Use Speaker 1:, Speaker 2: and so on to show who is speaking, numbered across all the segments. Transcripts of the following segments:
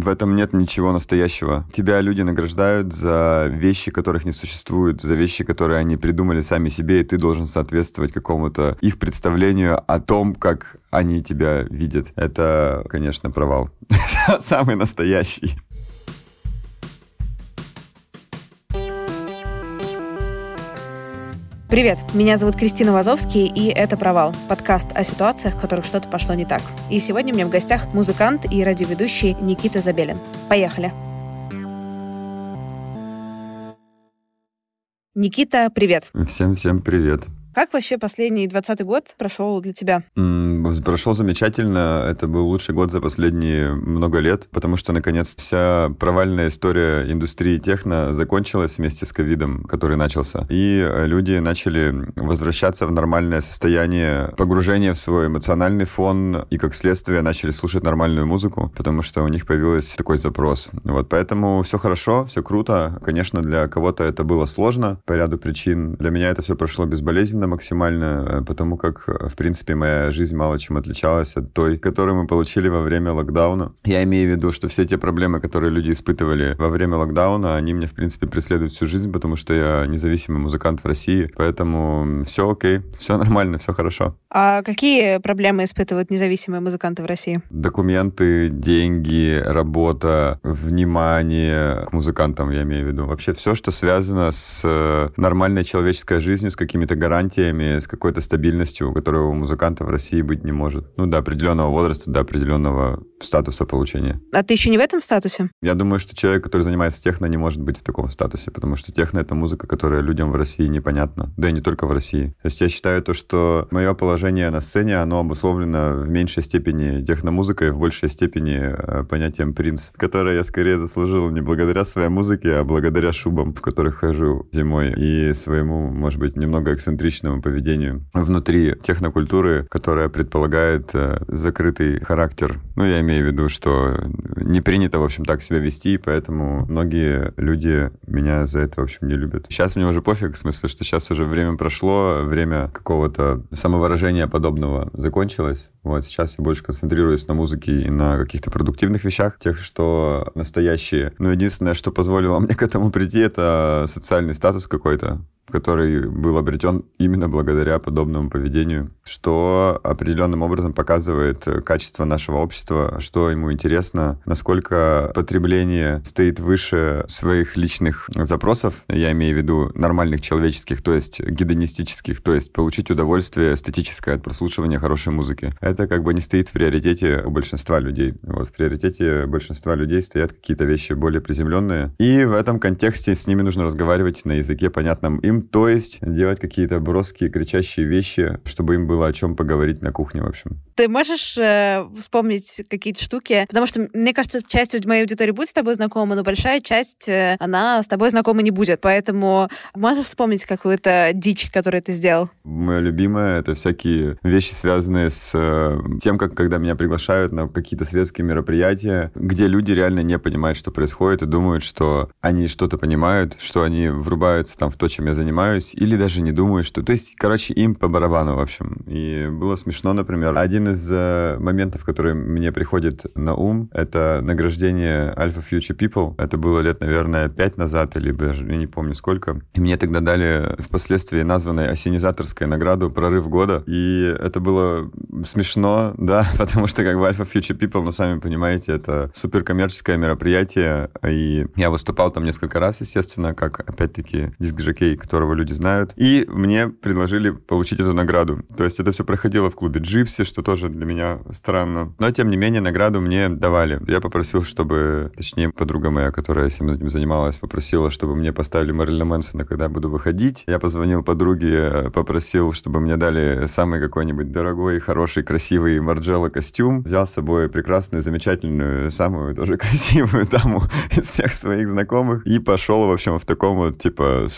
Speaker 1: В этом нет ничего настоящего. Тебя люди награждают за вещи, которых не существует, за вещи, которые они придумали сами себе, и ты должен соответствовать какому-то их представлению о том, как они тебя видят. Это, конечно, провал. Самый настоящий.
Speaker 2: Привет, меня зовут Кристина Вазовский, и это «Провал» — подкаст о ситуациях, в которых что-то пошло не так. И сегодня у меня в гостях музыкант и радиоведущий Никита Забелин. Поехали! Никита, привет!
Speaker 1: Всем-всем привет!
Speaker 2: Как вообще последний 20 год прошел для тебя?
Speaker 1: Прошел замечательно. Это был лучший год за последние много лет, потому что, наконец, вся провальная история индустрии техно закончилась вместе с ковидом, который начался. И люди начали возвращаться в нормальное состояние погружения в свой эмоциональный фон и, как следствие, начали слушать нормальную музыку, потому что у них появился такой запрос. Вот поэтому все хорошо, все круто. Конечно, для кого-то это было сложно по ряду причин. Для меня это все прошло безболезненно максимально, э, потому как, э, в принципе, моя жизнь мало чем отличалась от той, которую мы получили во время локдауна. Я имею в виду, что все те проблемы, которые люди испытывали во время локдауна, они мне, в принципе, преследуют всю жизнь, потому что я независимый музыкант в России, поэтому все окей, все нормально, все хорошо.
Speaker 2: А какие проблемы испытывают независимые музыканты в России?
Speaker 1: Документы, деньги, работа, внимание к музыкантам, я имею в виду. Вообще все, что связано с э, нормальной человеческой жизнью, с какими-то гарантиями, с какой-то стабильностью, которая у музыканта в России быть не может. Ну, до определенного возраста, до определенного статуса получения.
Speaker 2: А ты еще не в этом статусе?
Speaker 1: Я думаю, что человек, который занимается техно, не может быть в таком статусе, потому что техно — это музыка, которая людям в России непонятна. Да и не только в России. То есть я считаю то, что мое положение на сцене, оно обусловлено в меньшей степени техномузыкой, в большей степени э, понятием принц, которое я скорее заслужил не благодаря своей музыке, а благодаря шубам, в которых хожу зимой, и своему, может быть, немного эксцентричному поведению внутри технокультуры, которая предполагает э, закрытый характер. Ну, я имею в виду, что не принято, в общем, так себя вести, поэтому многие люди меня за это, в общем, не любят. Сейчас мне уже пофиг, в смысле, что сейчас уже время прошло, время какого-то самовыражения подобного закончилось. Вот сейчас я больше концентрируюсь на музыке и на каких-то продуктивных вещах, тех, что настоящие. Но единственное, что позволило мне к этому прийти, это социальный статус какой-то который был обретен именно благодаря подобному поведению, что определенным образом показывает качество нашего общества, что ему интересно, насколько потребление стоит выше своих личных запросов, я имею в виду нормальных человеческих, то есть гедонистических, то есть получить удовольствие эстетическое от прослушивания хорошей музыки. Это как бы не стоит в приоритете у большинства людей. Вот в приоритете большинства людей стоят какие-то вещи более приземленные. И в этом контексте с ними нужно разговаривать на языке, понятном им, то есть делать какие-то броские, кричащие вещи, чтобы им было о чем поговорить на кухне, в общем.
Speaker 2: Ты можешь э, вспомнить какие-то штуки? Потому что, мне кажется, часть моей аудитории будет с тобой знакома, но большая часть, э, она с тобой знакома не будет. Поэтому можешь вспомнить какую-то дичь, которую ты сделал?
Speaker 1: Мое любимое — это всякие вещи, связанные с э, тем, как когда меня приглашают на какие-то светские мероприятия, где люди реально не понимают, что происходит, и думают, что они что-то понимают, что они врубаются там в то, чем я занимаюсь, или даже не думают, что... То есть, короче, им по барабану, в общем. И было смешно, например. Один из э, моментов, который мне приходит на ум, это награждение Alpha Future People. Это было лет, наверное, пять назад, или даже, я не помню сколько. И мне тогда дали впоследствии названной осенизаторской награду «Прорыв года». И это было смешно, да, потому что как бы Alpha Future People, ну, сами понимаете, это суперкоммерческое мероприятие. И я выступал там несколько раз, естественно, как, опять-таки, диск-жокей, которого люди знают. И мне предложили получить эту награду. То есть это все проходило в клубе Джипси, что тоже для меня странно. Но, тем не менее, награду мне давали. Я попросил, чтобы, точнее, подруга моя, которая всем этим занималась, попросила, чтобы мне поставили Мэрилина Мэнсона, когда буду выходить. Я позвонил подруге, попросил, чтобы мне дали самый какой-нибудь дорогой, хороший, красивый Марджелло костюм. Взял с собой прекрасную, замечательную, самую тоже красивую даму из всех своих знакомых и пошел, в общем, в таком вот, типа,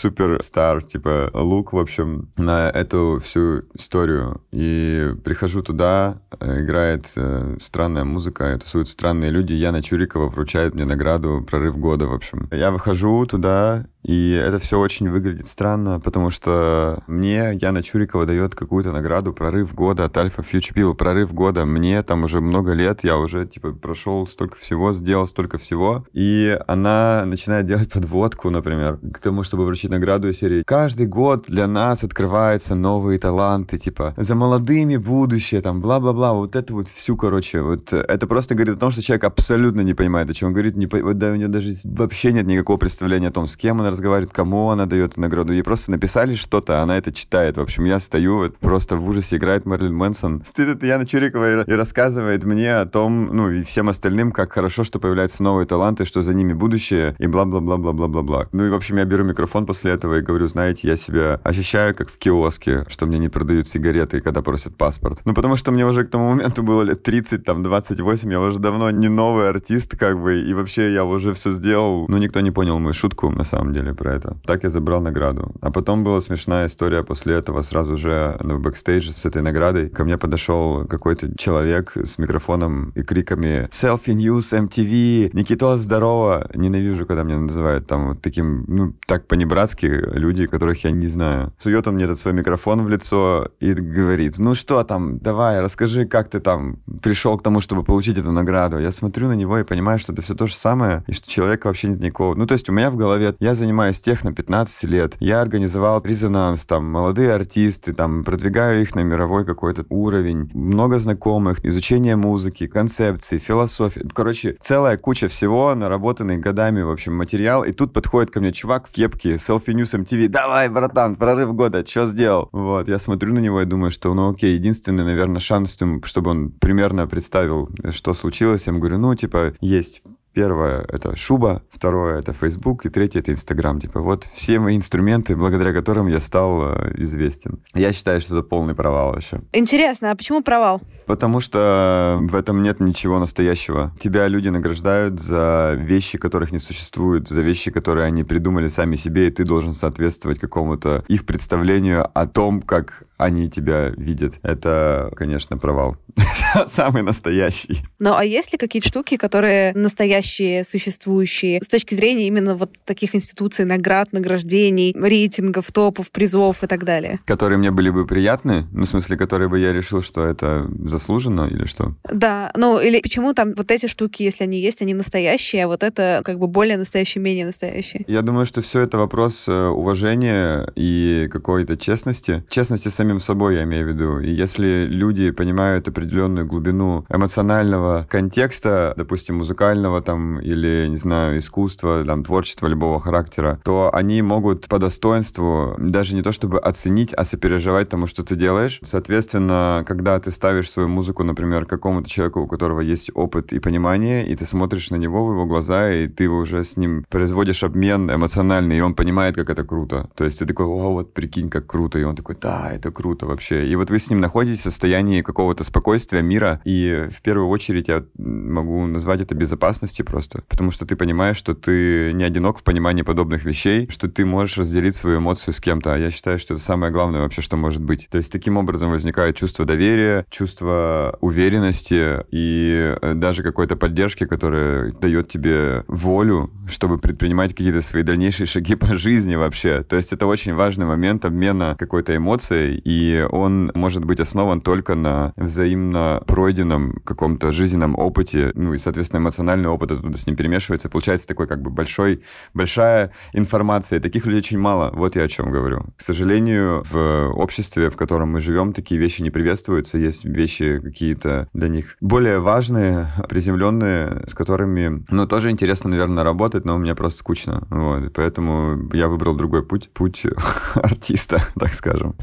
Speaker 1: суперстар, типа, лук, в общем, на эту всю историю. И прихожу туда, э, играет э, странная музыка, тусуют странные люди. Яна Чурикова вручает мне награду «Прорыв года», в общем. Я выхожу туда, и это все очень выглядит странно, потому что мне Яна Чурикова дает какую-то награду «Прорыв года» от Alpha Future People. «Прорыв года». Мне там уже много лет, я уже, типа, прошел столько всего, сделал столько всего. И она начинает делать подводку, например, к тому, чтобы вручить награду из серии «Каждый год для нас открываются новые таланты, типа, за молодыми будущее, там, бла-бла-бла». Вот это вот всю, короче, вот это просто говорит о том, что человек абсолютно не понимает, о чем он говорит. Не, вот, да, у него даже вообще нет никакого представления о том, с кем он разговаривает, кому она дает награду. Ей просто написали что-то, она это читает. В общем, я стою, вот, просто в ужасе играет Мэрилин Мэнсон. Стыдит Яна Чурикова и, и рассказывает мне о том, ну, и всем остальным, как хорошо, что появляются новые таланты, что за ними будущее, и бла-бла-бла-бла-бла-бла-бла. Ну и, в общем, я беру микрофон после этого и говорю, знаете, я себя ощущаю как в киоске, что мне не продают сигареты, когда просят паспорт. Ну, потому что мне уже к тому моменту было лет 30, там, 28, я уже давно не новый артист, как бы, и вообще я уже все сделал. Ну, никто не понял мою шутку, на самом деле, про это. Так я забрал награду. А потом была смешная история после этого, сразу же в бэкстейдже с этой наградой. Ко мне подошел какой-то человек с микрофоном и криками «Selfie News MTV! Никитос, здорово!» Ненавижу, когда меня называют там вот таким, ну, так панибратски люди, которых я не знаю. Сует он мне этот свой микрофон в лицо и говорит «Ну что там, давай, расскажи, как ты там пришел к тому, чтобы получить эту награду?» Я смотрю на него и понимаю, что это все то же самое, и что человека вообще нет никакого... Ну, то есть у меня в голове, я занимаюсь техно 15 лет, я организовал резонанс, там, молодые артисты, там, продвигаю их на мировой какой-то уровень, много знакомых, изучение музыки, концепции, философии. Короче, целая куча всего, наработанный годами, в общем, материал. И тут подходит ко мне чувак в кепке, Selfie News MTV. Давай, братан, прорыв года, что сделал? Вот, я смотрю на него и думаю, что, ну окей, единственный, наверное, шанс, чтобы он примерно представил, что случилось. Я ему говорю, ну, типа, есть Первое — это шуба, второе — это Facebook, и третье — это Instagram. Типа вот все мои инструменты, благодаря которым я стал э, известен. Я считаю, что это полный провал вообще.
Speaker 2: Интересно, а почему провал?
Speaker 1: Потому что в этом нет ничего настоящего. Тебя люди награждают за вещи, которых не существует, за вещи, которые они придумали сами себе, и ты должен соответствовать какому-то их представлению о том, как они тебя видят. Это, конечно, провал. Самый настоящий.
Speaker 2: Ну, а есть ли какие-то штуки, которые настоящие настоящие, существующие, с точки зрения именно вот таких институций, наград, награждений, рейтингов, топов, призов и так далее.
Speaker 1: Которые мне были бы приятны? Ну, в смысле, которые бы я решил, что это заслуженно или что?
Speaker 2: Да, ну или почему там вот эти штуки, если они есть, они настоящие, а вот это как бы более настоящие, менее настоящие?
Speaker 1: Я думаю, что все это вопрос э, уважения и какой-то честности. Честности с самим собой, я имею в виду. И если люди понимают определенную глубину эмоционального контекста, допустим, музыкального там или, не знаю, искусства, там, творчества любого характера, то они могут по достоинству даже не то чтобы оценить, а сопереживать тому, что ты делаешь. Соответственно, когда ты ставишь свою музыку, например, какому-то человеку, у которого есть опыт и понимание, и ты смотришь на него в его глаза, и ты уже с ним производишь обмен эмоциональный, и он понимает, как это круто. То есть ты такой, о, вот прикинь, как круто. И он такой, да, это круто вообще. И вот вы с ним находитесь в состоянии какого-то спокойствия, мира, и в первую очередь я могу назвать это безопасности просто, потому что ты понимаешь, что ты не одинок в понимании подобных вещей, что ты можешь разделить свою эмоцию с кем-то, а я считаю, что это самое главное вообще, что может быть. То есть таким образом возникает чувство доверия, чувство уверенности и э, даже какой-то поддержки, которая дает тебе волю, чтобы предпринимать какие-то свои дальнейшие шаги по жизни вообще. То есть это очень важный момент обмена какой-то эмоцией, и он может быть основан только на взаимно пройденном каком-то жизненном опыте, ну и, соответственно, эмоциональный опыт оттуда с ним перемешивается. Получается такой как бы большой, большая информация. Таких людей очень мало. Вот я о чем говорю. К сожалению, в обществе, в котором мы живем, такие вещи не приветствуются. Есть вещи какие-то для них более важные, приземленные, с которыми, ну, тоже интересно, наверное, работать, но мне просто скучно. Вот. Поэтому я выбрал другой путь, путь артиста, так скажем.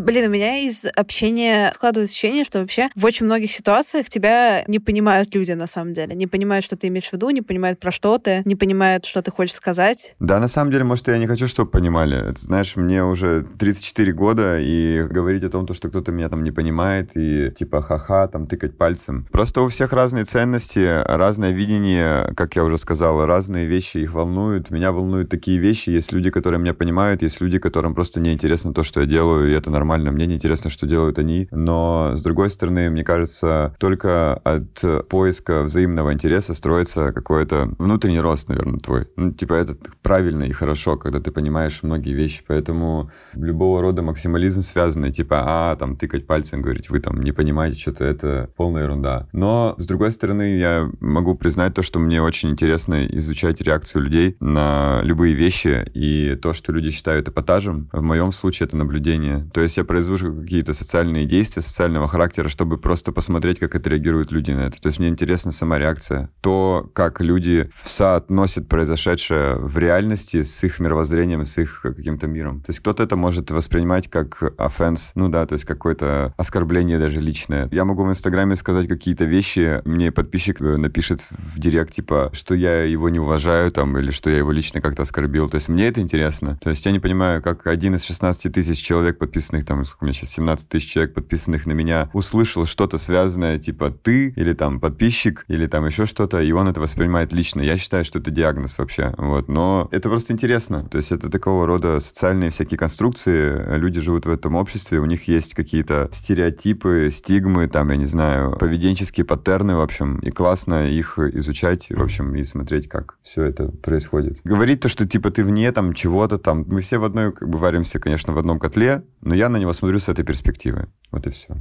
Speaker 2: Блин, у меня из общения складывается ощущение, что вообще в очень многих ситуациях тебя не понимают люди на самом деле. Не понимают, что ты имеешь в виду, не понимают, про что ты, не понимают, что ты хочешь сказать.
Speaker 1: Да, на самом деле, может, я не хочу, чтобы понимали. Это, знаешь, мне уже 34 года, и говорить о том, что кто-то меня там не понимает, и типа ха-ха, там тыкать пальцем. Просто у всех разные ценности, разное видение, как я уже сказал, разные вещи их волнуют. Меня волнуют такие вещи. Есть люди, которые меня понимают, есть люди, которым просто неинтересно то, что я делаю, и это нормально нормально, мне не интересно, что делают они, но, с другой стороны, мне кажется, только от поиска взаимного интереса строится какой-то внутренний рост, наверное, твой. Ну, типа, это правильно и хорошо, когда ты понимаешь многие вещи, поэтому любого рода максимализм связанный, типа, а, там, тыкать пальцем, говорить, вы там не понимаете что-то, это полная ерунда. Но, с другой стороны, я могу признать то, что мне очень интересно изучать реакцию людей на любые вещи, и то, что люди считают эпатажем, в моем случае это наблюдение. То есть я произвожу какие-то социальные действия социального характера, чтобы просто посмотреть, как отреагируют люди на это. То есть мне интересна сама реакция. То, как люди соотносят произошедшее в реальности с их мировоззрением, с их каким-то миром. То есть кто-то это может воспринимать как offense, ну да, то есть какое-то оскорбление даже личное. Я могу в Инстаграме сказать какие-то вещи, мне подписчик напишет в директ, типа, что я его не уважаю там, или что я его лично как-то оскорбил. То есть мне это интересно. То есть я не понимаю, как один из 16 тысяч человек, подписанных там, сколько у меня сейчас, 17 тысяч человек, подписанных на меня, услышал что-то связанное, типа ты, или там подписчик, или там еще что-то, и он это воспринимает лично. Я считаю, что это диагноз вообще. Вот. Но это просто интересно. То есть это такого рода социальные всякие конструкции. Люди живут в этом обществе, у них есть какие-то стереотипы, стигмы, там, я не знаю, поведенческие паттерны, в общем, и классно их изучать, в общем, и смотреть, как все это происходит. Говорить то, что типа ты вне там чего-то там, мы все в одной, как бы варимся, конечно, в одном котле, но я на него смотрю с этой перспективы. Вот и все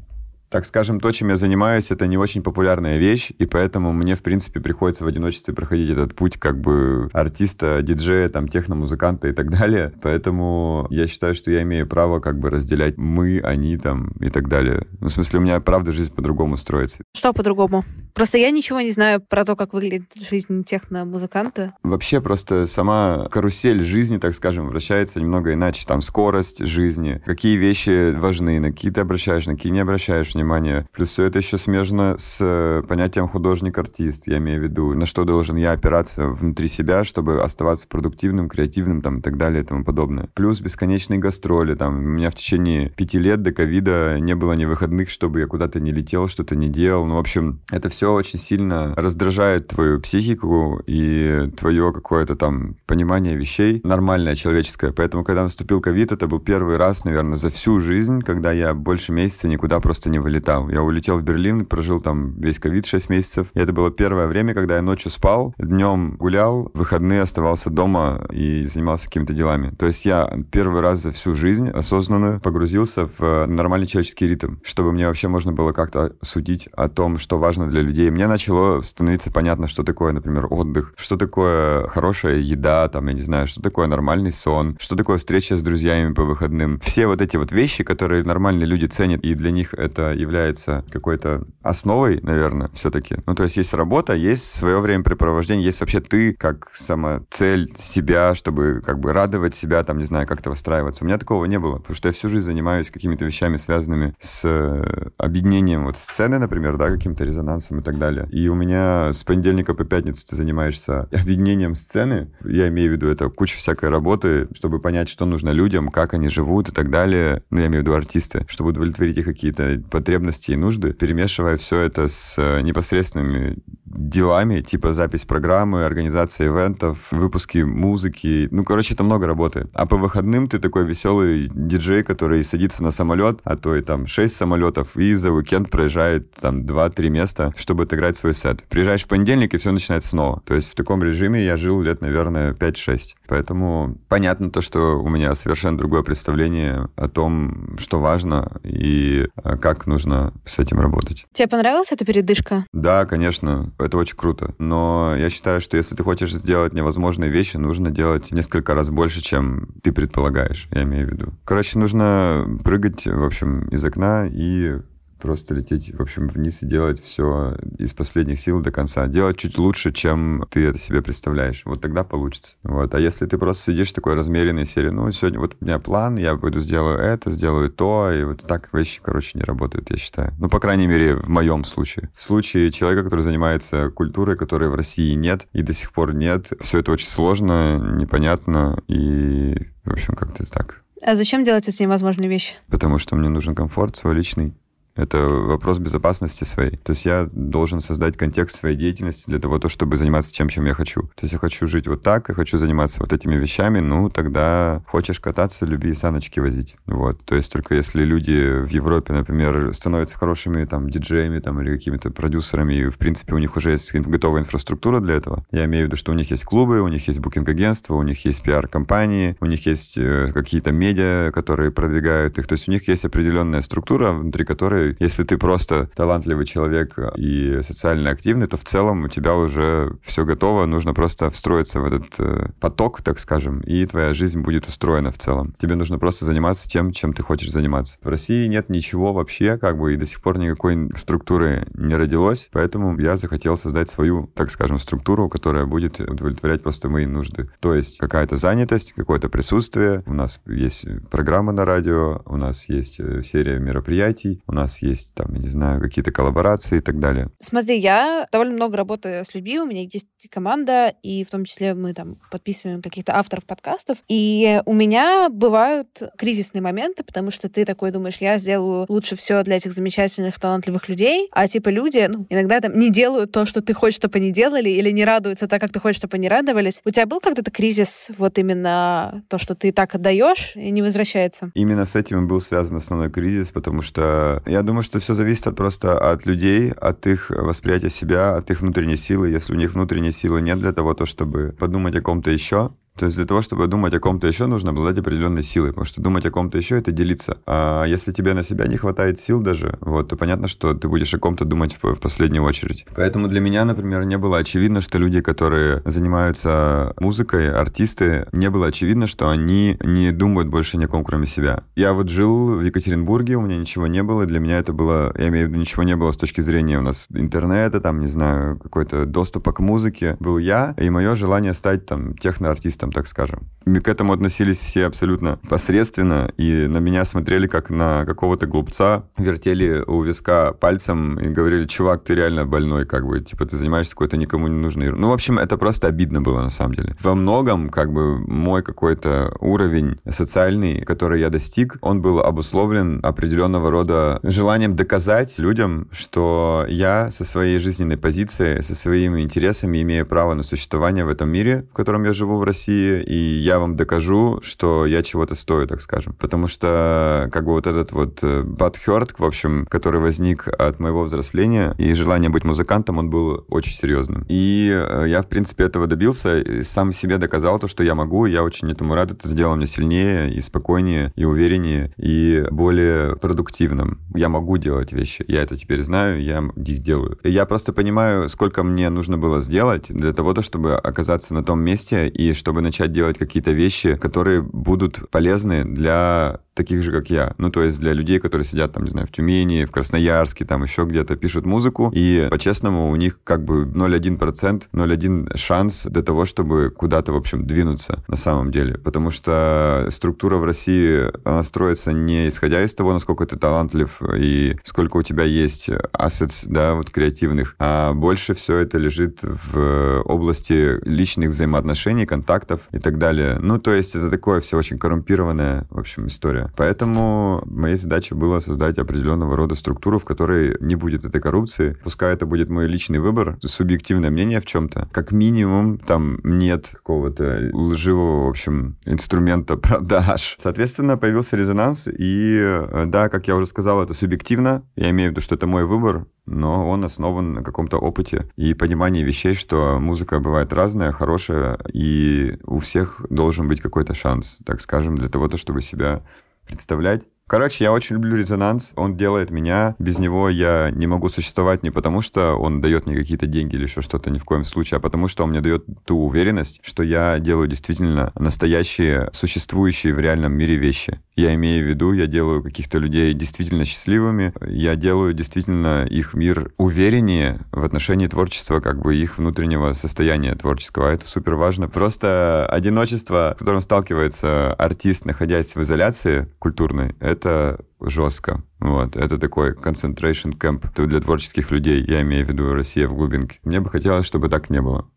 Speaker 1: так скажем, то, чем я занимаюсь, это не очень популярная вещь, и поэтому мне, в принципе, приходится в одиночестве проходить этот путь как бы артиста, диджея, там, техномузыканта и так далее. Поэтому я считаю, что я имею право как бы разделять мы, они там и так далее. Ну, в смысле, у меня, правда, жизнь по-другому строится.
Speaker 2: Что по-другому? Просто я ничего не знаю про то, как выглядит жизнь техномузыканта.
Speaker 1: Вообще просто сама карусель жизни, так скажем, вращается немного иначе. Там скорость жизни, какие вещи важны, на какие ты обращаешь, на какие не обращаешь внимание. Плюс все это еще смежно с э, понятием художник-артист, я имею в виду, на что должен я опираться внутри себя, чтобы оставаться продуктивным, креативным там, и так далее и тому подобное. Плюс бесконечные гастроли. Там, у меня в течение пяти лет до ковида не было ни выходных, чтобы я куда-то не летел, что-то не делал. Ну, в общем, это все все очень сильно раздражает твою психику и твое какое-то там понимание вещей нормальное, человеческое. Поэтому, когда наступил ковид, это был первый раз, наверное, за всю жизнь, когда я больше месяца никуда просто не вылетал. Я улетел в Берлин, прожил там весь ковид 6 месяцев. И это было первое время, когда я ночью спал, днем гулял, в выходные оставался дома и занимался какими-то делами. То есть я первый раз за всю жизнь осознанно погрузился в нормальный человеческий ритм, чтобы мне вообще можно было как-то судить о том, что важно для людей. Мне начало становиться понятно, что такое, например, отдых, что такое хорошая еда, там, я не знаю, что такое нормальный сон, что такое встреча с друзьями по выходным. Все вот эти вот вещи, которые нормальные люди ценят, и для них это является какой-то основой, наверное, все-таки. Ну, то есть есть работа, есть свое времяпрепровождение, есть вообще ты как сама цель себя, чтобы как бы радовать себя, там, не знаю, как-то выстраиваться. У меня такого не было, потому что я всю жизнь занимаюсь какими-то вещами, связанными с э, объединением вот сцены, например, да, каким-то резонансом и так далее. И у меня с понедельника по пятницу ты занимаешься объединением сцены. Я имею в виду это куча всякой работы, чтобы понять, что нужно людям, как они живут и так далее. Ну, я имею в виду артисты, чтобы удовлетворить их какие-то потребности и нужды, перемешивая все это с э, непосредственными делами, типа запись программы, организация ивентов, выпуски музыки. Ну, короче, это много работы. А по выходным ты такой веселый диджей, который садится на самолет, а то и там 6 самолетов, и за уикенд проезжает там 2-3 места, чтобы отыграть свой сет. Приезжаешь в понедельник, и все начинается снова. То есть в таком режиме я жил лет, наверное, 5-6. Поэтому понятно то, что у меня совершенно другое представление о том, что важно и а, как нужно с этим работать.
Speaker 2: Тебе понравилась эта передышка?
Speaker 1: Да, конечно это очень круто. Но я считаю, что если ты хочешь сделать невозможные вещи, нужно делать несколько раз больше, чем ты предполагаешь, я имею в виду. Короче, нужно прыгать, в общем, из окна и просто лететь, в общем, вниз и делать все из последних сил до конца. Делать чуть лучше, чем ты это себе представляешь. Вот тогда получится. Вот. А если ты просто сидишь такой размеренной серии, ну, сегодня вот у меня план, я пойду сделаю это, сделаю то, и вот так вещи, короче, не работают, я считаю. Ну, по крайней мере, в моем случае. В случае человека, который занимается культурой, которой в России нет и до сих пор нет, все это очень сложно, непонятно и, в общем, как-то так.
Speaker 2: А зачем делать эти невозможные вещи?
Speaker 1: Потому что мне нужен комфорт свой личный. Это вопрос безопасности своей. То есть я должен создать контекст своей деятельности для того, чтобы заниматься тем, чем я хочу. То есть я хочу жить вот так, я хочу заниматься вот этими вещами, ну, тогда хочешь кататься, люби саночки возить. Вот. То есть только если люди в Европе, например, становятся хорошими там диджеями там, или какими-то продюсерами, и в принципе у них уже есть готовая инфраструктура для этого. Я имею в виду, что у них есть клубы, у них есть букинг-агентства, у них есть пиар-компании, у них есть э, какие-то медиа, которые продвигают их. То есть у них есть определенная структура, внутри которой если ты просто талантливый человек и социально активный, то в целом у тебя уже все готово, нужно просто встроиться в этот э, поток, так скажем, и твоя жизнь будет устроена в целом. Тебе нужно просто заниматься тем, чем ты хочешь заниматься. В России нет ничего вообще, как бы, и до сих пор никакой структуры не родилось, поэтому я захотел создать свою, так скажем, структуру, которая будет удовлетворять просто мои нужды. То есть какая-то занятость, какое-то присутствие, у нас есть программа на радио, у нас есть э, серия мероприятий, у нас есть там, я не знаю, какие-то коллаборации и так далее?
Speaker 2: Смотри, я довольно много работаю с людьми, у меня есть команда, и в том числе мы там подписываем каких-то авторов подкастов, и у меня бывают кризисные моменты, потому что ты такой думаешь, я сделаю лучше все для этих замечательных, талантливых людей, а типа люди, ну, иногда там не делают то, что ты хочешь, чтобы они делали, или не радуются так, как ты хочешь, чтобы они радовались. У тебя был когда-то кризис, вот именно то, что ты так отдаешь и не возвращается?
Speaker 1: Именно с этим был связан основной кризис, потому что я думаю, что все зависит от, просто от людей, от их восприятия себя, от их внутренней силы. Если у них внутренней силы нет для того, то чтобы подумать о ком-то еще, то есть для того, чтобы думать о ком-то еще, нужно обладать определенной силой, потому что думать о ком-то еще — это делиться. А если тебе на себя не хватает сил даже, вот, то понятно, что ты будешь о ком-то думать в, последнюю очередь. Поэтому для меня, например, не было очевидно, что люди, которые занимаются музыкой, артисты, не было очевидно, что они не думают больше ни о ком, кроме себя. Я вот жил в Екатеринбурге, у меня ничего не было, для меня это было, я имею в виду, ничего не было с точки зрения у нас интернета, там, не знаю, какой-то доступа к музыке. Был я и мое желание стать там техноартистом, инструментом, так скажем. К этому относились все абсолютно посредственно, и на меня смотрели как на какого-то глупца, вертели у виска пальцем и говорили, чувак, ты реально больной, как бы, типа, ты занимаешься какой-то никому не нужной... Ну, в общем, это просто обидно было, на самом деле. Во многом, как бы, мой какой-то уровень социальный, который я достиг, он был обусловлен определенного рода желанием доказать людям, что я со своей жизненной позиции, со своими интересами имею право на существование в этом мире, в котором я живу в России, и я вам докажу, что я чего-то стою, так скажем. Потому что, как бы, вот этот вот бадхерт, в общем, который возник от моего взросления и желание быть музыкантом, он был очень серьезным. И э, я, в принципе, этого добился, сам себе доказал то, что я могу, и я очень этому рад. Это сделало меня сильнее и спокойнее, и увереннее, и более продуктивным. Я могу делать вещи. Я это теперь знаю, я их делаю. И я просто понимаю, сколько мне нужно было сделать для того, чтобы оказаться на том месте и чтобы начать делать какие-то вещи, которые будут полезны для таких же, как я. Ну, то есть для людей, которые сидят там, не знаю, в Тюмени, в Красноярске, там еще где-то пишут музыку, и по-честному у них как бы 0,1%, 0,1 шанс для того, чтобы куда-то, в общем, двинуться на самом деле. Потому что структура в России, она строится не исходя из того, насколько ты талантлив и сколько у тебя есть ассетс, да, вот креативных, а больше все это лежит в области личных взаимоотношений, контактов и так далее. Ну, то есть это такое все очень коррумпированная, в общем, история. Поэтому моей задачей было создать определенного рода структуру, в которой не будет этой коррупции. Пускай это будет мой личный выбор, субъективное мнение в чем-то. Как минимум, там нет какого-то лживого, в общем, инструмента продаж. Соответственно, появился резонанс, и э, да, как я уже сказал, это субъективно. Я имею в виду, что это мой выбор, но он основан на каком-то опыте и понимании вещей, что музыка бывает разная, хорошая, и у всех должен быть какой-то шанс, так скажем, для того, чтобы себя представлять. Короче, я очень люблю резонанс. Он делает меня. Без него я не могу существовать не потому, что он дает мне какие-то деньги или еще что-то, ни в коем случае, а потому что он мне дает ту уверенность, что я делаю действительно настоящие, существующие в реальном мире вещи. Я имею в виду, я делаю каких-то людей действительно счастливыми, я делаю действительно их мир увереннее в отношении творчества, как бы их внутреннего состояния творческого. А это супер важно. Просто одиночество, с которым сталкивается артист, находясь в изоляции культурной, это жестко. Вот, это такой concentration camp для творческих людей. Я имею в виду Россия в глубинке. Мне бы хотелось, чтобы так не было.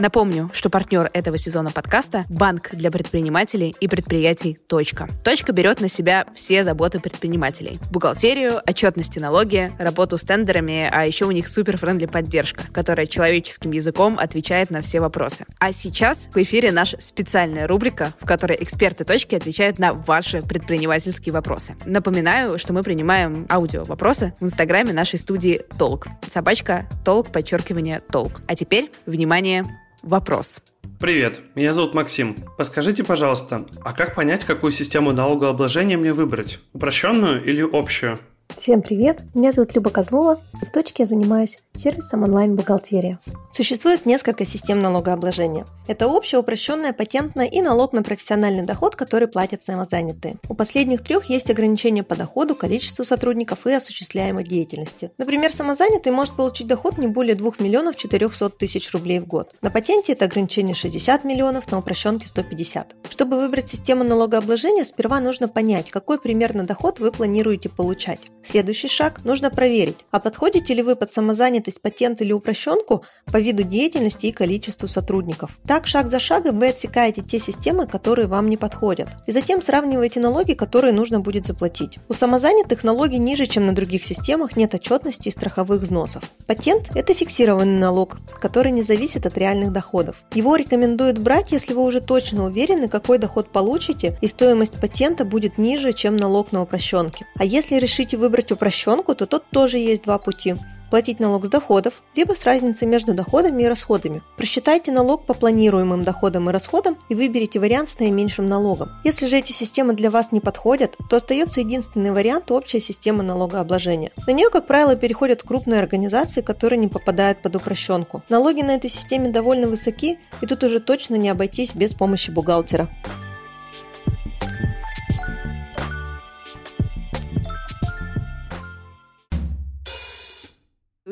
Speaker 2: Напомню, что партнер этого сезона подкаста – банк для предпринимателей и предприятий «Точка». «Точка» берет на себя все заботы предпринимателей. Бухгалтерию, отчетности налоги, работу с тендерами, а еще у них супер-френдли поддержка, которая человеческим языком отвечает на все вопросы. А сейчас в эфире наша специальная рубрика, в которой эксперты «Точки» отвечают на ваши предпринимательские вопросы. Напоминаю, что мы принимаем аудио-вопросы в инстаграме нашей студии «Толк». Собачка «Толк», подчеркивание «Толк». А теперь, внимание, Вопрос.
Speaker 3: Привет, меня зовут Максим. Подскажите, пожалуйста, а как понять, какую систему налогообложения мне выбрать? Упрощенную или общую?
Speaker 4: Всем привет! Меня зовут Люба Козлова, в точке я занимаюсь сервисом онлайн-бухгалтерия. Существует несколько систем налогообложения. Это общая, упрощенная, патентная и налог на профессиональный доход, который платят самозанятые. У последних трех есть ограничения по доходу, количеству сотрудников и осуществляемой деятельности. Например, самозанятый может получить доход не более 2 миллионов 400 тысяч рублей в год. На патенте это ограничение 60 миллионов, на упрощенке 150. Чтобы выбрать систему налогообложения, сперва нужно понять, какой примерно доход вы планируете получать. Следующий шаг – нужно проверить, а подходите ли вы под самозанятость, патент или упрощенку по виду деятельности и количеству сотрудников. Так, шаг за шагом вы отсекаете те системы, которые вам не подходят. И затем сравниваете налоги, которые нужно будет заплатить. У самозанятых налоги ниже, чем на других системах, нет отчетности и страховых взносов. Патент – это фиксированный налог, который не зависит от реальных доходов. Его рекомендуют брать, если вы уже точно уверены, какой доход получите, и стоимость патента будет ниже, чем налог на упрощенке. А если решите выбрать упрощенку, то тут тоже есть два пути платить налог с доходов, либо с разницей между доходами и расходами. Просчитайте налог по планируемым доходам и расходам и выберите вариант с наименьшим налогом. Если же эти системы для вас не подходят, то остается единственный вариант – общая система налогообложения. На нее, как правило, переходят крупные организации, которые не попадают под упрощенку. Налоги на этой системе довольно высоки, и тут уже точно не обойтись без помощи бухгалтера.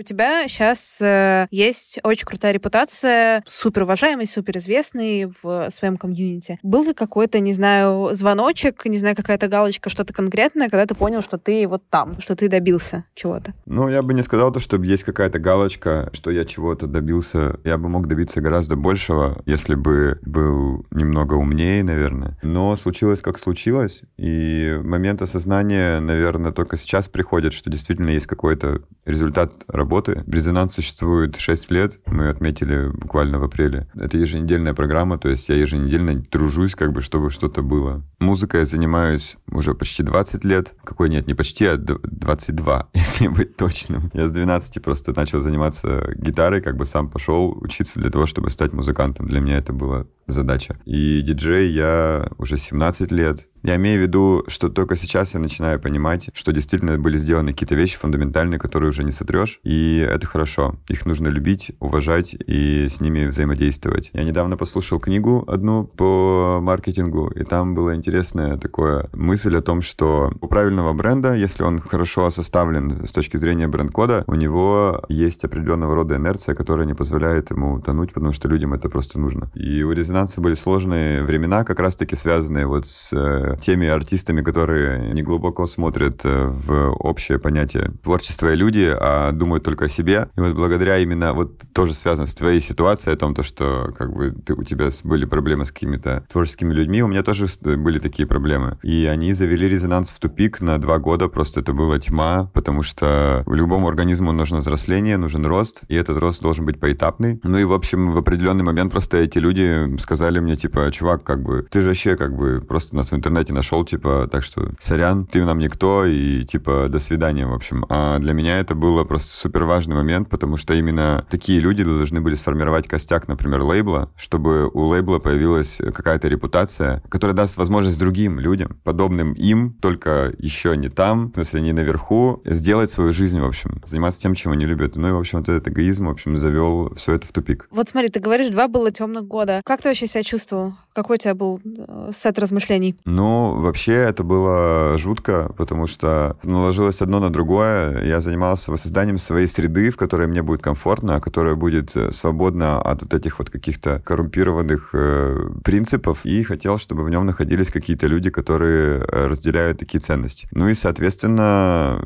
Speaker 2: Тебя сейчас э, есть очень крутая репутация, супер уважаемый, супер известный в своем комьюнити. Был ли какой-то, не знаю, звоночек, не знаю, какая-то галочка, что-то конкретное, когда ты понял, что ты вот там, что ты добился чего-то?
Speaker 1: Ну, я бы не сказал то, что есть какая-то галочка, что я чего-то добился. Я бы мог добиться гораздо большего, если бы был немного умнее, наверное. Но случилось, как случилось, и момент осознания, наверное, только сейчас приходит, что действительно есть какой-то результат работы. Резонанс существует 6 лет, мы отметили буквально в апреле. Это еженедельная программа, то есть я еженедельно тружусь, как бы, чтобы что-то было. Музыкой я занимаюсь уже почти 20 лет. Какой нет, не почти, а 22, если быть точным. Я с 12 просто начал заниматься гитарой, как бы сам пошел учиться для того, чтобы стать музыкантом. Для меня это была задача. И диджей я уже 17 лет. Я имею в виду, что только сейчас я начинаю понимать, что действительно были сделаны какие-то вещи фундаментальные, которые уже не сотрешь, и это хорошо. Их нужно любить, уважать и с ними взаимодействовать. Я недавно послушал книгу одну по маркетингу, и там была интересная такая мысль о том, что у правильного бренда, если он хорошо составлен с точки зрения бренд-кода, у него есть определенного рода инерция, которая не позволяет ему тонуть, потому что людям это просто нужно. И у резонанса были сложные времена, как раз-таки связанные вот с э, теми артистами, которые не глубоко смотрят э, в общее понятие творчества и люди, а думают только о себе. И вот благодаря именно, вот тоже связано с твоей ситуацией, о том, то, что как бы ты, у тебя были проблемы с какими-то творческими людьми, у меня тоже были такие проблемы. И они завели резонанс в тупик на два года, просто это была тьма, потому что любому организму нужно взросление, нужен рост, и этот рост должен быть поэтапный. Ну и, в общем, в определенный момент просто эти люди сказали мне, типа, чувак, как бы, ты же вообще, как бы, просто нас в интернете интернете нашел, типа, так что, сорян, ты нам никто, и, типа, до свидания, в общем. А для меня это было просто супер важный момент, потому что именно такие люди должны были сформировать костяк, например, лейбла, чтобы у лейбла появилась какая-то репутация, которая даст возможность другим людям, подобным им, только еще не там, в смысле, не наверху, сделать свою жизнь, в общем, заниматься тем, чем они любят. Ну и, в общем, вот этот эгоизм, в общем, завел все это в тупик.
Speaker 2: Вот смотри, ты говоришь, два было темных года. Как ты вообще себя чувствовал? Какой у тебя был э, сет размышлений?
Speaker 1: Ну, вообще это было жутко, потому что наложилось одно на другое. Я занимался воссозданием своей среды, в которой мне будет комфортно, которая будет э, свободна от вот этих вот каких-то коррумпированных э, принципов, и хотел, чтобы в нем находились какие-то люди, которые э, разделяют такие ценности. Ну и, соответственно,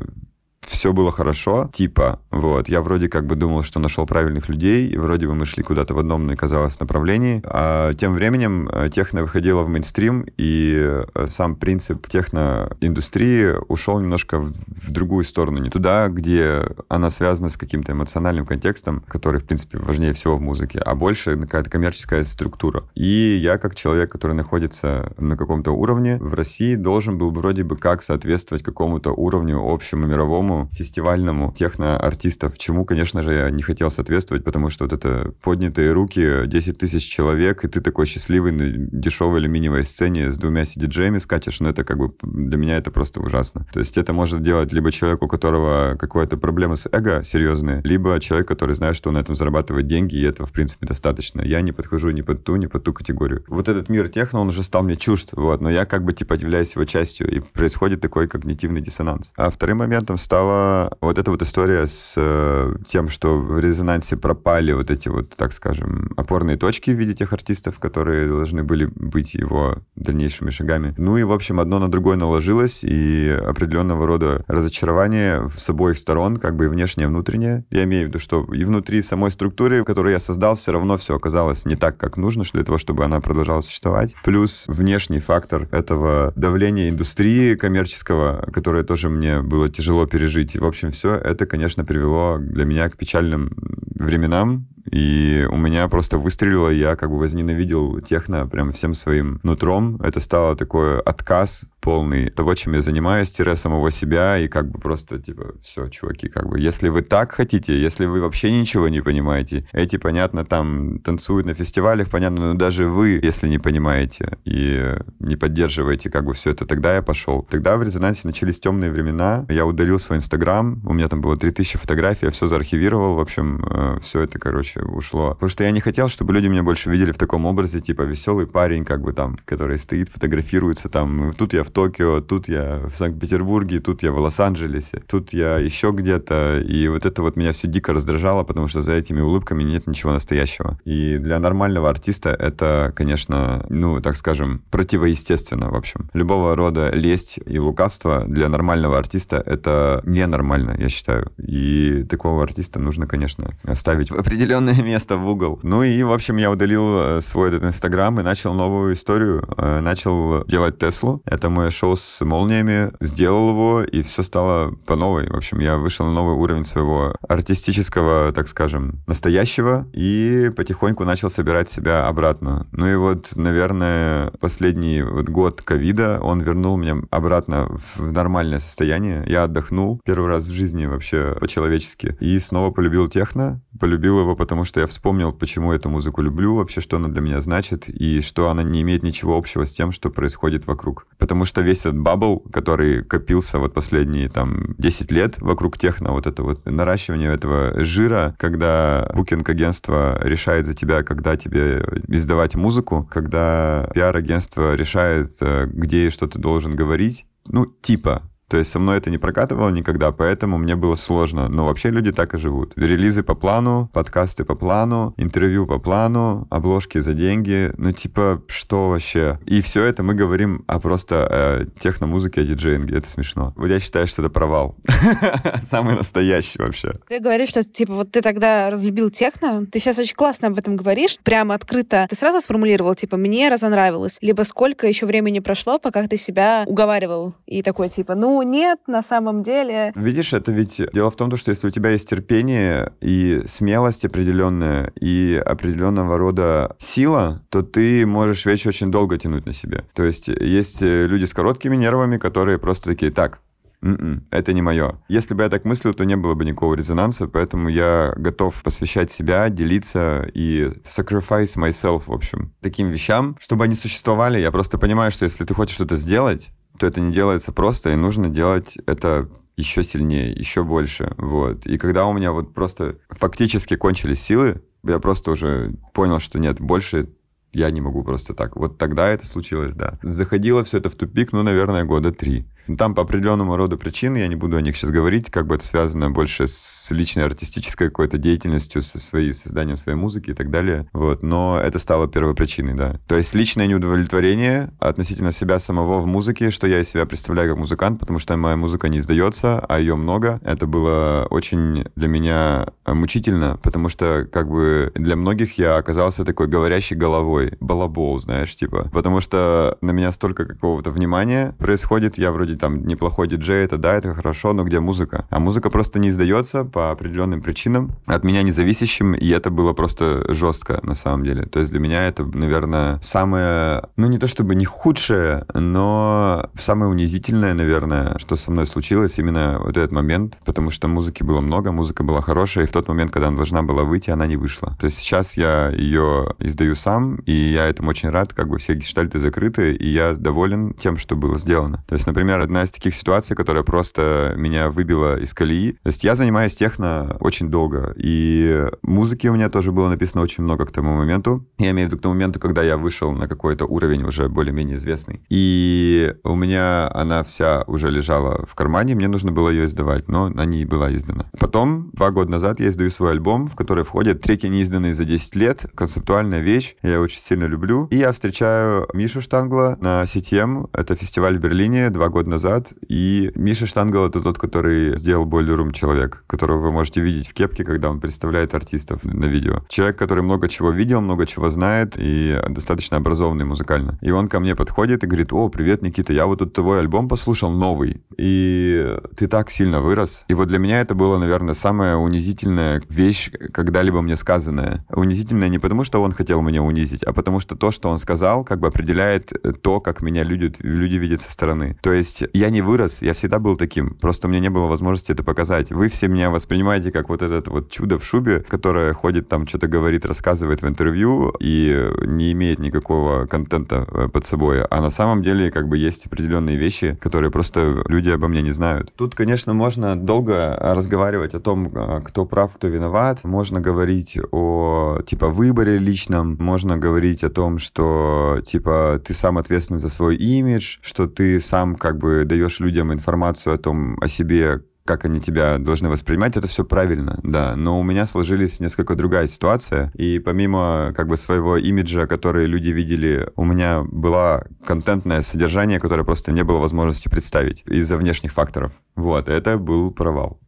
Speaker 1: все было хорошо, типа, вот, я вроде как бы думал, что нашел правильных людей, и вроде бы мы шли куда-то в одном, мне казалось, направлении, а тем временем э, техно выходила в мейнстрим, и э, сам принцип техноиндустрии ушел немножко в, в другую сторону, не туда, где она связана с каким-то эмоциональным контекстом, который, в принципе, важнее всего в музыке, а больше какая-то коммерческая структура. И я, как человек, который находится на каком-то уровне в России, должен был вроде бы как соответствовать какому-то уровню общему мировому, большому фестивальному техно-артистов, чему, конечно же, я не хотел соответствовать, потому что вот это поднятые руки, 10 тысяч человек, и ты такой счастливый на дешевой алюминиевой сцене с двумя сидиджеями скачешь, ну это как бы для меня это просто ужасно. То есть это может делать либо человек, у которого какая-то проблема с эго серьезная, либо человек, который знает, что он на этом зарабатывает деньги, и этого, в принципе, достаточно. Я не подхожу ни под ту, ни под ту категорию. Вот этот мир техно, он уже стал мне чужд, вот, но я как бы типа являюсь его частью, и происходит такой когнитивный диссонанс. А вторым моментом стал стала вот эта вот история с э, тем, что в резонансе пропали вот эти вот, так скажем, опорные точки в виде тех артистов, которые должны были быть его дальнейшими шагами. Ну и, в общем, одно на другое наложилось, и определенного рода разочарование с обоих сторон, как бы и внешнее, и внутреннее. Я имею в виду, что и внутри самой структуры, которую я создал, все равно все оказалось не так, как нужно, для того, чтобы она продолжала существовать. Плюс внешний фактор этого давления индустрии коммерческого, которое тоже мне было тяжело пережить, жить. В общем, все это, конечно, привело для меня к печальным временам, и у меня просто выстрелило, я как бы возненавидел техно прям всем своим нутром. Это стало такой отказ полный того, чем я занимаюсь, тире самого себя, и как бы просто, типа, все, чуваки, как бы, если вы так хотите, если вы вообще ничего не понимаете, эти, понятно, там танцуют на фестивалях, понятно, но даже вы, если не понимаете и не поддерживаете как бы все это, тогда я пошел. Тогда в резонансе начались темные времена, я удалил свой инстаграм, у меня там было 3000 фотографий, я все заархивировал, в общем, э, все это, короче, ушло. Потому что я не хотел, чтобы люди меня больше видели в таком образе, типа, веселый парень, как бы там, который стоит, фотографируется там. Тут я в Токио, тут я в Санкт-Петербурге, тут я в Лос-Анджелесе, тут я еще где-то. И вот это вот меня все дико раздражало, потому что за этими улыбками нет ничего настоящего. И для нормального артиста это, конечно, ну, так скажем, противоестественно, в общем. Любого рода лесть и лукавство для нормального артиста это ненормально, я считаю. И такого артиста нужно, конечно, ставить в определенное место в угол. Ну и, в общем, я удалил э, свой этот Инстаграм и начал новую историю. Э, начал делать Теслу. Это мое шоу с молниями. Сделал его, и все стало по новой. В общем, я вышел на новый уровень своего артистического, так скажем, настоящего, и потихоньку начал собирать себя обратно. Ну и вот, наверное, последний вот год ковида, он вернул меня обратно в нормальное состояние. Я отдохнул первый раз в жизни вообще по-человечески. И снова полюбил техно. Полюбил его, потому что я вспомнил, почему эту музыку люблю, вообще, что она для меня значит, и что она не имеет ничего общего с тем, что происходит вокруг. Потому что весь этот бабл, который копился вот последние там 10 лет вокруг техно, вот это вот наращивание этого жира, когда букинг-агентство решает за тебя, когда тебе издавать музыку, когда пиар-агентство решает, э, где и что ты должен говорить, ну, типа, то есть со мной это не прокатывало никогда, поэтому мне было сложно. Но вообще люди так и живут. Релизы по плану, подкасты по плану, интервью по плану, обложки за деньги. Ну типа, что вообще? И все это мы говорим о просто э, техномузыке, о диджеинге. Это смешно. Вот я считаю, что это провал. Самый настоящий вообще.
Speaker 2: Ты говоришь, что типа вот ты тогда разлюбил техно. Ты сейчас очень классно об этом говоришь, прямо открыто. Ты сразу сформулировал, типа, мне разонравилось. Либо сколько еще времени прошло, пока ты себя уговаривал. И такой, типа, ну, нет, на самом деле.
Speaker 1: Видишь, это ведь дело в том, что если у тебя есть терпение и смелость определенная, и определенного рода сила, то ты можешь вещь очень долго тянуть на себе. То есть есть люди с короткими нервами, которые просто такие, так, м-м, это не мое. Если бы я так мыслил, то не было бы никакого резонанса, поэтому я готов посвящать себя, делиться и sacrifice myself, в общем, таким вещам, чтобы они существовали. Я просто понимаю, что если ты хочешь что-то сделать, то это не делается просто, и нужно делать это еще сильнее, еще больше. Вот. И когда у меня вот просто фактически кончились силы, я просто уже понял, что нет, больше я не могу просто так. Вот тогда это случилось, да. Заходило все это в тупик, ну, наверное, года три. Там по определенному роду причин, я не буду о них сейчас говорить, как бы это связано больше с личной артистической какой-то деятельностью, со своей созданием своей музыки и так далее. Вот. Но это стало первой причиной, да. То есть личное неудовлетворение относительно себя самого в музыке, что я из себя представляю как музыкант, потому что моя музыка не издается, а ее много. Это было очень для меня мучительно, потому что как бы для многих я оказался такой говорящей головой, балабол, знаешь, типа. Потому что на меня столько какого-то внимания происходит, я вроде там неплохой диджей, это да, это хорошо, но где музыка? А музыка просто не издается по определенным причинам, от меня независящим, и это было просто жестко на самом деле. То есть для меня это, наверное, самое, ну не то чтобы не худшее, но самое унизительное, наверное, что со мной случилось именно вот этот момент, потому что музыки было много, музыка была хорошая, и в тот момент, когда она должна была выйти, она не вышла. То есть сейчас я ее издаю сам, и я этому очень рад, как бы все гештальты закрыты, и я доволен тем, что было сделано. То есть, например, одна из таких ситуаций, которая просто меня выбила из колеи. То есть я занимаюсь техно очень долго, и музыки у меня тоже было написано очень много к тому моменту. Я имею в виду к тому моменту, когда я вышел на какой-то уровень уже более-менее известный. И у меня она вся уже лежала в кармане, мне нужно было ее издавать, но она не была издана. Потом, два года назад, я издаю свой альбом, в который входят треки, не изданные за 10 лет, концептуальная вещь, я очень сильно люблю. И я встречаю Мишу Штангла на CTM, это фестиваль в Берлине два года назад. И Миша Штангл — это тот, который сделал Boiler человек, которого вы можете видеть в кепке, когда он представляет артистов на видео. Человек, который много чего видел, много чего знает и достаточно образованный музыкально. И он ко мне подходит и говорит, о, привет, Никита, я вот тут твой альбом послушал, новый, и ты так сильно вырос. И вот для меня это было, наверное, самая унизительная вещь, когда-либо мне сказанная. Унизительная не потому, что он хотел меня унизить, а потому что то, что он сказал, как бы определяет то, как меня люди, люди видят со стороны. То есть есть я не вырос, я всегда был таким, просто у меня не было возможности это показать. Вы все меня воспринимаете как вот этот вот чудо в шубе, которое ходит там, что-то говорит, рассказывает в интервью и не имеет никакого контента э, под собой. А на самом деле как бы есть определенные вещи, которые просто люди обо мне не знают. Тут, конечно, можно долго разговаривать о том, э, кто прав, кто виноват. Можно говорить о, типа, выборе личном. Можно говорить о том, что, типа, ты сам ответственен за свой имидж, что ты сам как бы даешь людям информацию о том, о себе, как они тебя должны воспринимать, это все правильно, да. Но у меня сложились несколько другая ситуация, и помимо как бы своего имиджа, который люди видели, у меня было контентное содержание, которое просто не было возможности представить из-за внешних факторов. Вот, это был провал.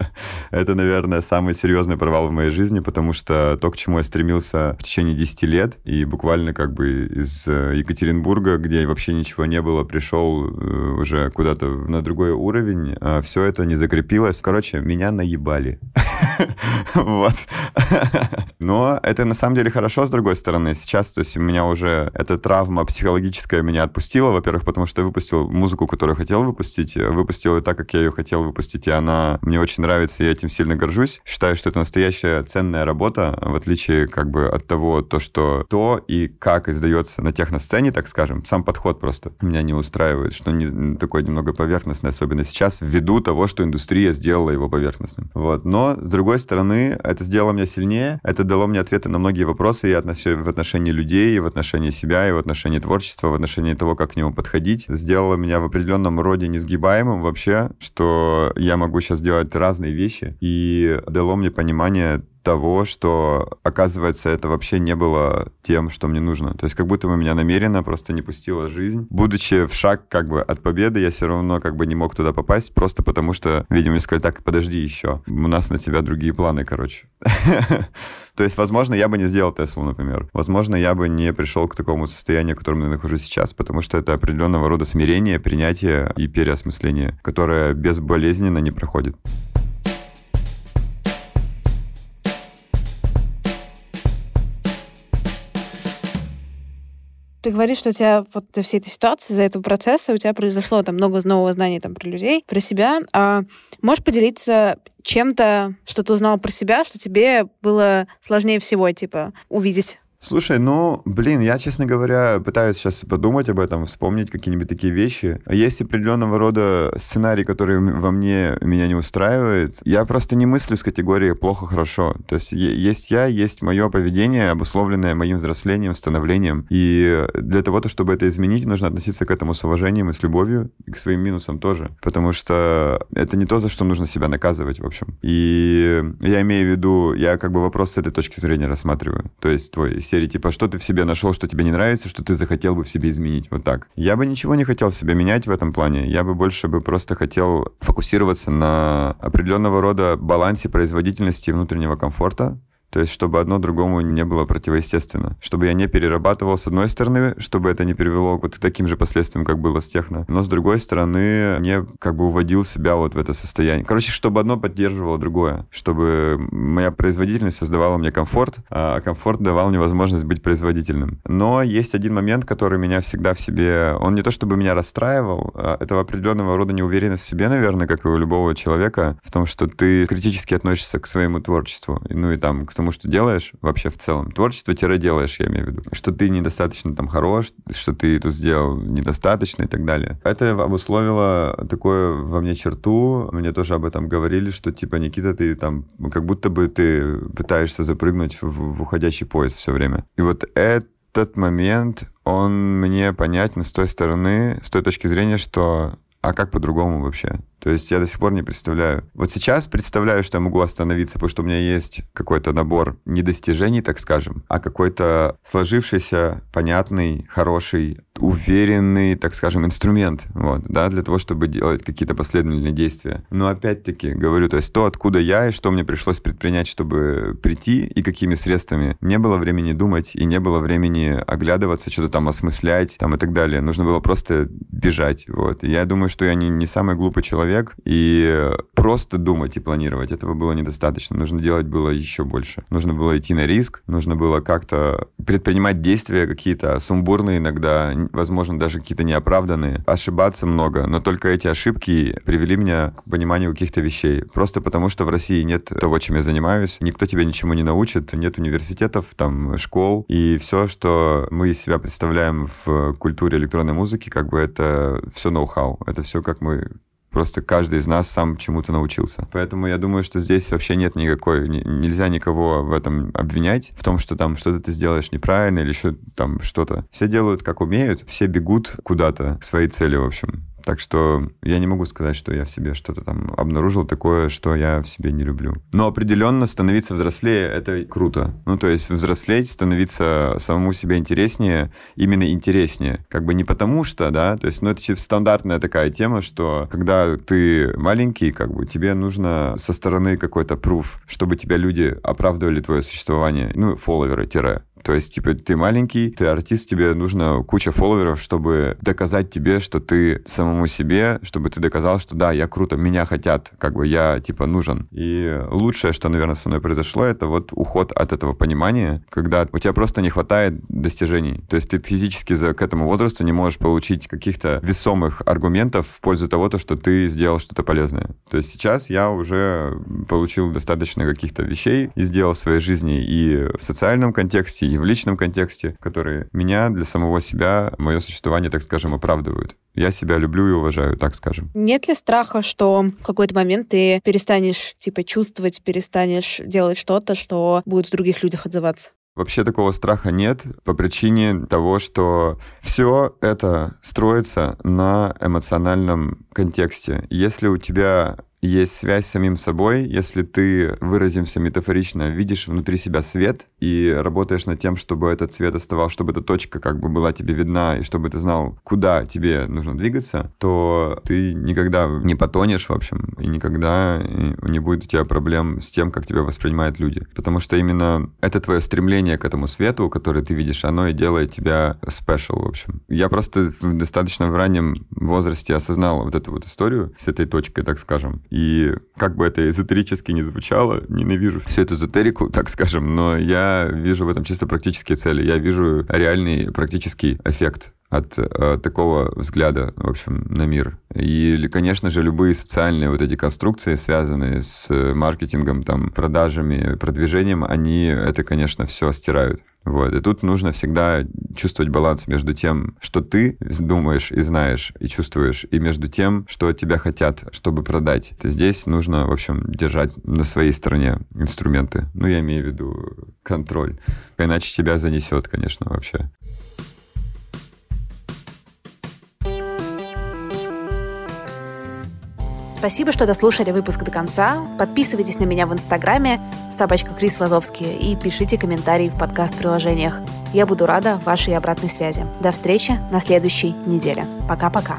Speaker 1: это, наверное, самый серьезный провал в моей жизни, потому что то, к чему я стремился в течение 10 лет, и буквально как бы из э, Екатеринбурга, где вообще ничего не было, пришел э, уже куда-то на другой уровень, а все это не закрепилось. Короче, меня наебали. вот. Но это на самом деле хорошо, с другой стороны. Сейчас, то есть у меня уже эта травма психологическая меня отпустила, во-первых, потому что я выпустил музыку, которую хотел выпустить, выпустил ее так, как я ее хотел выпустить, и она мне очень нравится, и я этим сильно горжусь. Считаю, что это настоящая ценная работа, в отличие как бы от того, то, что то и как издается на техносцене, так скажем. Сам подход просто меня не устраивает, что не, такой немного поверхностный, особенно сейчас, ввиду того, что индустрия сделала его поверхностным. Вот. Но, с другой стороны, это сделало меня сильнее, это дало мне ответы на многие вопросы и в отношении людей, и в отношении себя, и в отношении творчества, в отношении того, как к нему подходить. Сделало меня в определенном роде несгибаемым вообще, что я могу сейчас делать разные вещи, и дало мне понимание того, что, оказывается, это вообще не было тем, что мне нужно. То есть как будто бы меня намеренно просто не пустила жизнь. Будучи в шаг как бы от победы, я все равно как бы не мог туда попасть, просто потому что, видимо, мне сказали, так, подожди еще, у нас на тебя другие планы, короче. То есть, возможно, я бы не сделал Теслу, например. Возможно, я бы не пришел к такому состоянию, в котором я нахожусь сейчас, потому что это определенного рода смирение, принятие и переосмысление, которое безболезненно не проходит.
Speaker 2: Ты говоришь, что у тебя вот за всей этой ситуации, за этого процесса у тебя произошло там много нового знаний там про людей, про себя. А можешь поделиться чем-то, что ты узнал про себя, что тебе было сложнее всего, типа, увидеть
Speaker 1: Слушай, ну, блин, я, честно говоря, пытаюсь сейчас подумать об этом, вспомнить какие-нибудь такие вещи. Есть определенного рода сценарий, который во мне меня не устраивает. Я просто не мыслю с категории плохо-хорошо. То есть есть я, есть мое поведение, обусловленное моим взрослением, становлением. И для того, чтобы это изменить, нужно относиться к этому с уважением и с любовью, и к своим минусам тоже. Потому что это не то, за что нужно себя наказывать, в общем. И я имею в виду, я как бы вопрос с этой точки зрения рассматриваю. То есть твой серии, типа, что ты в себе нашел, что тебе не нравится, что ты захотел бы в себе изменить, вот так. Я бы ничего не хотел в себе менять в этом плане, я бы больше бы просто хотел фокусироваться на определенного рода балансе производительности и внутреннего комфорта, то есть, чтобы одно другому не было противоестественно. Чтобы я не перерабатывал с одной стороны, чтобы это не привело вот к таким же последствиям, как было с техно. Но с другой стороны, не как бы уводил себя вот в это состояние. Короче, чтобы одно поддерживало другое. Чтобы моя производительность создавала мне комфорт, а комфорт давал мне возможность быть производительным. Но есть один момент, который меня всегда в себе... Он не то чтобы меня расстраивал, а это определенного рода неуверенность в себе, наверное, как и у любого человека, в том, что ты критически относишься к своему творчеству. Ну и там, к тому, что делаешь вообще в целом. Творчество-делаешь, я имею в виду. Что ты недостаточно там хорош, что ты тут сделал недостаточно и так далее. Это обусловило такое во мне черту. Мне тоже об этом говорили, что типа, Никита, ты там, как будто бы ты пытаешься запрыгнуть в, в уходящий поезд все время. И вот этот момент, он мне понятен с той стороны, с той точки зрения, что а как по-другому вообще? То есть я до сих пор не представляю. Вот сейчас представляю, что я могу остановиться, потому что у меня есть какой-то набор не достижений, так скажем, а какой-то сложившийся, понятный, хороший, уверенный, так скажем, инструмент, вот, да, для того, чтобы делать какие-то последовательные действия. Но опять-таки, говорю, то есть то, откуда я и что мне пришлось предпринять, чтобы прийти, и какими средствами, не было времени думать, и не было времени оглядываться, что-то там осмыслять, там и так далее. Нужно было просто бежать, вот. И я думаю, что я не, не самый глупый человек, человек, и просто думать и планировать этого было недостаточно. Нужно делать было еще больше. Нужно было идти на риск, нужно было как-то предпринимать действия какие-то сумбурные иногда, возможно, даже какие-то неоправданные, ошибаться много, но только эти ошибки привели меня к пониманию каких-то вещей. Просто потому, что в России нет того, чем я занимаюсь, никто тебя ничему не научит, нет университетов, там, школ, и все, что мы из себя представляем в культуре электронной музыки, как бы это все ноу-хау, это все как мы Просто каждый из нас сам чему-то научился. Поэтому я думаю, что здесь вообще нет никакой... Нельзя никого в этом обвинять, в том, что там что-то ты сделаешь неправильно или еще там что-то. Все делают, как умеют, все бегут куда-то к своей цели, в общем. Так что я не могу сказать, что я в себе что-то там обнаружил такое, что я в себе не люблю. Но определенно становиться взрослее — это круто. Ну, то есть взрослеть, становиться самому себе интереснее, именно интереснее. Как бы не потому что, да, то есть, ну, это стандартная такая тема, что когда ты маленький, как бы тебе нужно со стороны какой-то пруф, чтобы тебя люди оправдывали твое существование, ну, фолловеры, тире. То есть, типа, ты маленький, ты артист, тебе нужно куча фолловеров, чтобы доказать тебе, что ты самому себе, чтобы ты доказал, что да, я круто, меня хотят, как бы я, типа, нужен. И лучшее, что, наверное, со мной произошло, это вот уход от этого понимания, когда у тебя просто не хватает достижений. То есть ты физически за, к этому возрасту не можешь получить каких-то весомых аргументов в пользу того, то, что ты сделал что-то полезное. То есть сейчас я уже получил достаточно каких-то вещей и сделал в своей жизни и в социальном контексте, и в личном контексте, которые меня для самого себя, мое существование, так скажем, оправдывают. Я себя люблю и уважаю, так скажем.
Speaker 2: Нет ли страха, что в какой-то момент ты перестанешь, типа, чувствовать, перестанешь делать что-то, что будет в других людях отзываться?
Speaker 1: Вообще такого страха нет по причине того, что все это строится на эмоциональном контексте. Если у тебя есть связь с самим собой, если ты, выразимся метафорично, видишь внутри себя свет и работаешь над тем, чтобы этот свет оставал, чтобы эта точка как бы была тебе видна, и чтобы ты знал, куда тебе нужно двигаться, то ты никогда не потонешь, в общем, и никогда не будет у тебя проблем с тем, как тебя воспринимают люди. Потому что именно это твое стремление к этому свету, который ты видишь, оно и делает тебя special, в общем. Я просто в достаточно в раннем возрасте осознал вот эту вот историю с этой точкой, так скажем. И как бы это эзотерически не звучало, ненавижу всю эту эзотерику, так скажем, но я вижу в этом чисто практические цели. Я вижу реальный практический эффект от э, такого взгляда, в общем, на мир. И, конечно же, любые социальные вот эти конструкции, связанные с маркетингом, там, продажами, продвижением, они это, конечно, все стирают. Вот. И тут нужно всегда чувствовать баланс между тем, что ты думаешь и знаешь, и чувствуешь, и между тем, что тебя хотят, чтобы продать. То здесь нужно, в общем, держать на своей стороне инструменты. Ну, я имею в виду контроль. Иначе тебя занесет, конечно, вообще.
Speaker 2: Спасибо, что дослушали выпуск до конца. Подписывайтесь на меня в Инстаграме собачка Крис Вазовский и пишите комментарии в подкаст-приложениях. Я буду рада вашей обратной связи. До встречи на следующей неделе. Пока-пока.